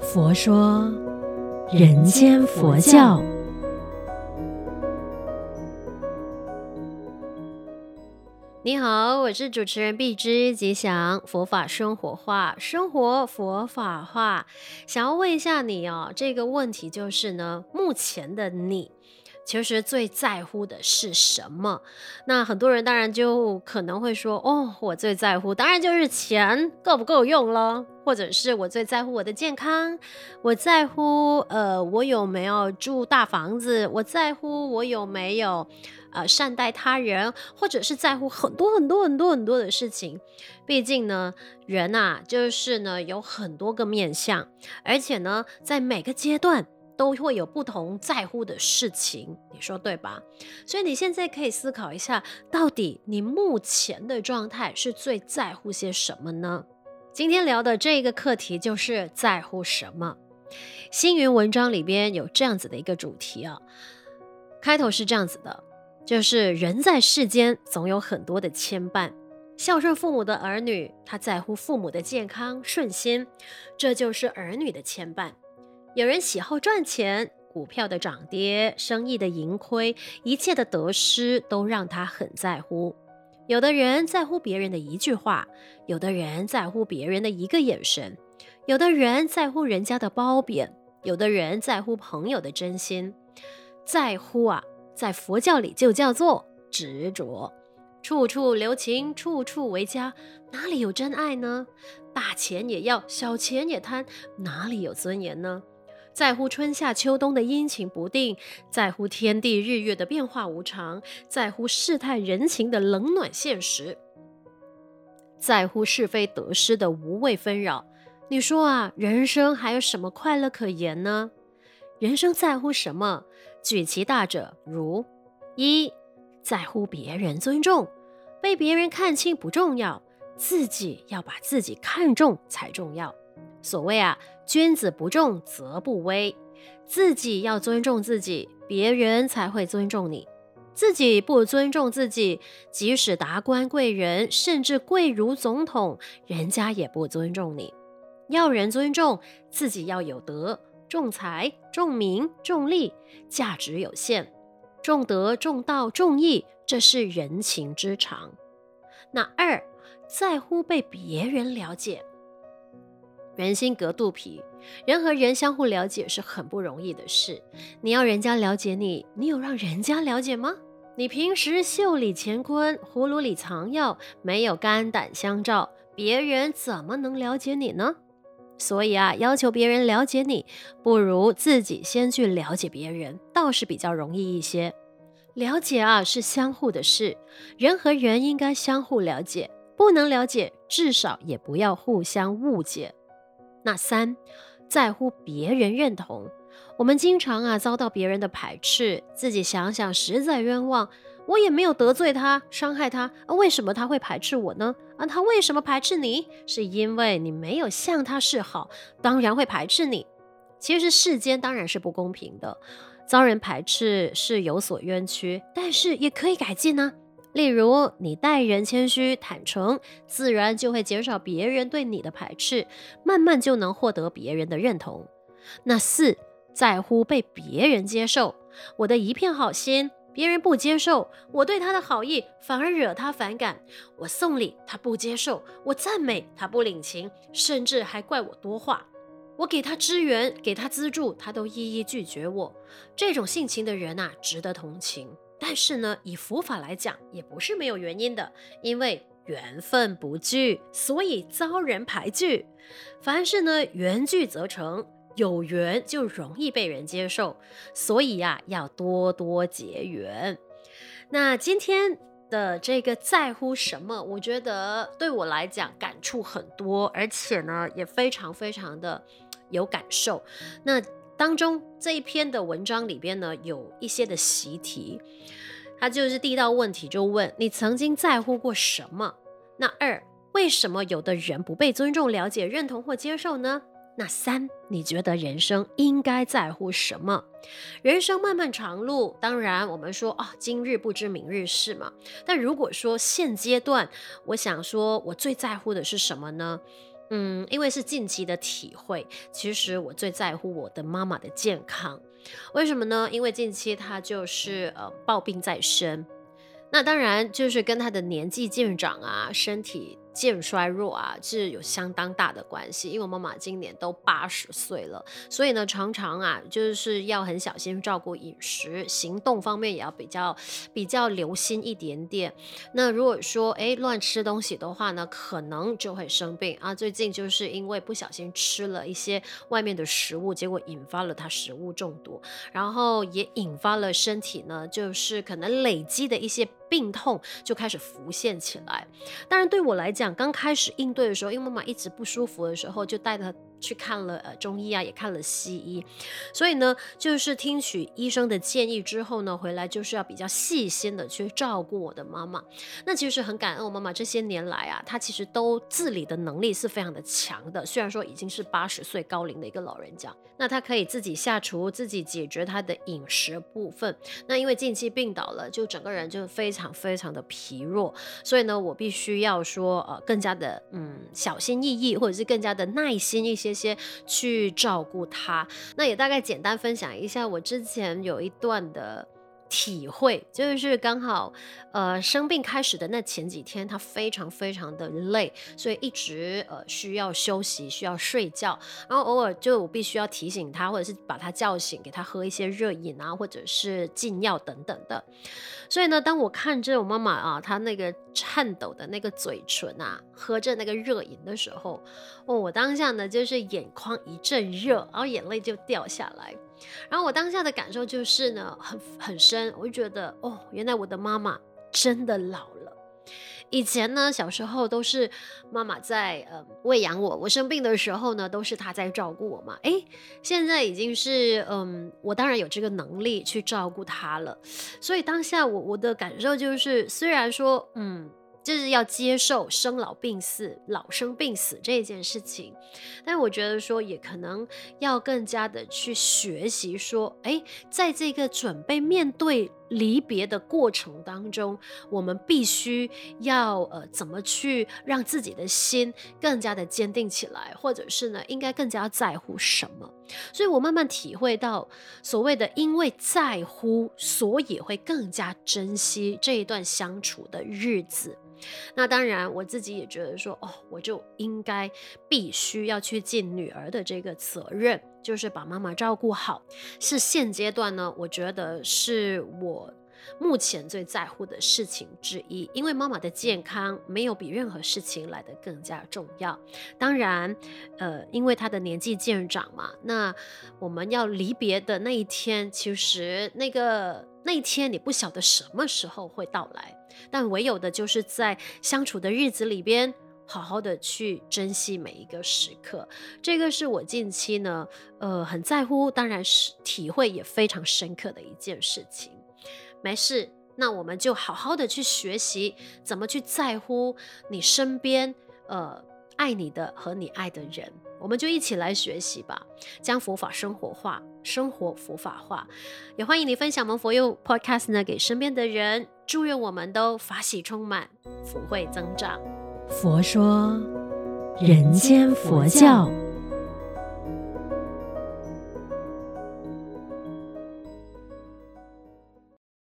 佛说人间佛教。你好，我是主持人碧之，吉祥佛法生活化，生活佛法化。想要问一下你哦，这个问题就是呢，目前的你。其实最在乎的是什么？那很多人当然就可能会说：“哦，我最在乎当然就是钱够不够用了，或者是我最在乎我的健康，我在乎呃我有没有住大房子，我在乎我有没有呃善待他人，或者是在乎很多很多很多很多的事情。毕竟呢，人啊就是呢有很多个面向，而且呢在每个阶段。”都会有不同在乎的事情，你说对吧？所以你现在可以思考一下，到底你目前的状态是最在乎些什么呢？今天聊的这个课题就是在乎什么。星云文章里边有这样子的一个主题啊，开头是这样子的，就是人在世间总有很多的牵绊，孝顺父母的儿女，他在乎父母的健康顺心，这就是儿女的牵绊。有人喜好赚钱，股票的涨跌、生意的盈亏，一切的得失都让他很在乎。有的人在乎别人的一句话，有的人在乎别人的一个眼神，有的人在乎人家的褒贬，有的人在乎朋友的真心。在乎啊，在佛教里就叫做执着。处处留情，处处为家，哪里有真爱呢？大钱也要，小钱也贪，哪里有尊严呢？在乎春夏秋冬的阴晴不定，在乎天地日月的变化无常，在乎世态人情的冷暖现实，在乎是非得失的无谓纷扰。你说啊，人生还有什么快乐可言呢？人生在乎什么？举其大者，如一，在乎别人尊重，被别人看轻不重要，自己要把自己看重才重要。所谓啊，君子不重则不威，自己要尊重自己，别人才会尊重你。自己不尊重自己，即使达官贵人，甚至贵如总统，人家也不尊重你。要人尊重，自己要有德，重财、重名、重利，价值有限。重德、重道、重义，这是人情之常。那二，在乎被别人了解。人心隔肚皮，人和人相互了解是很不容易的事。你要人家了解你，你有让人家了解吗？你平时袖里乾坤，葫芦里藏药，没有肝胆相照，别人怎么能了解你呢？所以啊，要求别人了解你，不如自己先去了解别人，倒是比较容易一些。了解啊，是相互的事，人和人应该相互了解，不能了解，至少也不要互相误解。那三，在乎别人认同。我们经常啊遭到别人的排斥，自己想想实在冤枉。我也没有得罪他，伤害他，为什么他会排斥我呢？啊，他为什么排斥你？是因为你没有向他示好，当然会排斥你。其实世间当然是不公平的，遭人排斥是有所冤屈，但是也可以改进呢。例如，你待人谦虚坦诚，自然就会减少别人对你的排斥，慢慢就能获得别人的认同。那四，在乎被别人接受，我的一片好心，别人不接受；我对他的好意，反而惹他反感。我送礼，他不接受；我赞美，他不领情，甚至还怪我多话。我给他支援，给他资助，他都一一拒绝我。这种性情的人啊，值得同情。但是呢，以佛法来讲，也不是没有原因的。因为缘分不聚，所以遭人排拒。凡事呢，缘聚则成，有缘就容易被人接受。所以呀、要多多结缘。那今天的这个在乎什么？我觉得对我来讲感触很多，而且呢，也非常非常的有感受。那。当中这一篇的文章里边呢，有一些的习题，他就是第一道问题就问你曾经在乎过什么？那二，为什么有的人不被尊重、了解、认同或接受呢？那三，你觉得人生应该在乎什么？人生漫漫长路，当然我们说哦，今日不知明日事嘛。但如果说现阶段，我想说我最在乎的是什么呢？嗯，因为是近期的体会，其实我最在乎我的妈妈的健康。为什么呢？因为近期她就是呃暴病在身，那当然就是跟她的年纪渐长啊，身体。渐衰弱啊，是有相当大的关系。因为我妈妈今年都八十岁了，所以呢，常常啊，就是要很小心照顾饮食，行动方面也要比较比较留心一点点。那如果说诶乱吃东西的话呢，可能就会生病啊。最近就是因为不小心吃了一些外面的食物，结果引发了她食物中毒，然后也引发了身体呢，就是可能累积的一些。病痛就开始浮现起来。当然，对我来讲，刚开始应对的时候，因为妈妈一直不舒服的时候，就带着。去看了呃中医啊，也看了西医，所以呢，就是听取医生的建议之后呢，回来就是要比较细心的去照顾我的妈妈。那其实很感恩我妈妈这些年来啊，她其实都自理的能力是非常的强的。虽然说已经是八十岁高龄的一个老人家，那她可以自己下厨，自己解决她的饮食部分。那因为近期病倒了，就整个人就非常非常的疲弱，所以呢，我必须要说呃更加的嗯小心翼翼，或者是更加的耐心一些。这些去照顾他，那也大概简单分享一下我之前有一段的体会，就是刚好呃生病开始的那前几天，他非常非常的累，所以一直呃需要休息，需要睡觉，然后偶尔就我必须要提醒他，或者是把他叫醒，给他喝一些热饮啊，或者是禁药等等的。所以呢，当我看着我妈妈啊，她那个颤抖的那个嘴唇啊，喝着那个热饮的时候，哦，我当下呢就是眼眶一阵热，然后眼泪就掉下来。然后我当下的感受就是呢，很很深，我就觉得哦，原来我的妈妈真的老了。以前呢，小时候都是妈妈在呃喂养我，我生病的时候呢，都是她在照顾我嘛。诶，现在已经是嗯，我当然有这个能力去照顾她了。所以当下我我的感受就是，虽然说嗯。就是要接受生老病死、老生病死这件事情，但我觉得说也可能要更加的去学习说，诶，在这个准备面对离别的过程当中，我们必须要呃怎么去让自己的心更加的坚定起来，或者是呢，应该更加在乎什么？所以我慢慢体会到，所谓的因为在乎，所以会更加珍惜这一段相处的日子。那当然，我自己也觉得说，哦，我就应该必须要去尽女儿的这个责任，就是把妈妈照顾好，是现阶段呢，我觉得是我目前最在乎的事情之一。因为妈妈的健康没有比任何事情来得更加重要。当然，呃，因为她的年纪渐长嘛，那我们要离别的那一天，其实那个那一天你不晓得什么时候会到来。但唯有的就是在相处的日子里边，好好的去珍惜每一个时刻。这个是我近期呢，呃，很在乎，当然是体会也非常深刻的一件事情。没事，那我们就好好的去学习，怎么去在乎你身边，呃，爱你的和你爱的人。我们就一起来学习吧，将佛法生活化，生活佛法化。也欢迎你分享我们佛佑 Podcast 呢给身边的人，祝愿我们都法喜充满，福慧增长。佛说，人间佛教。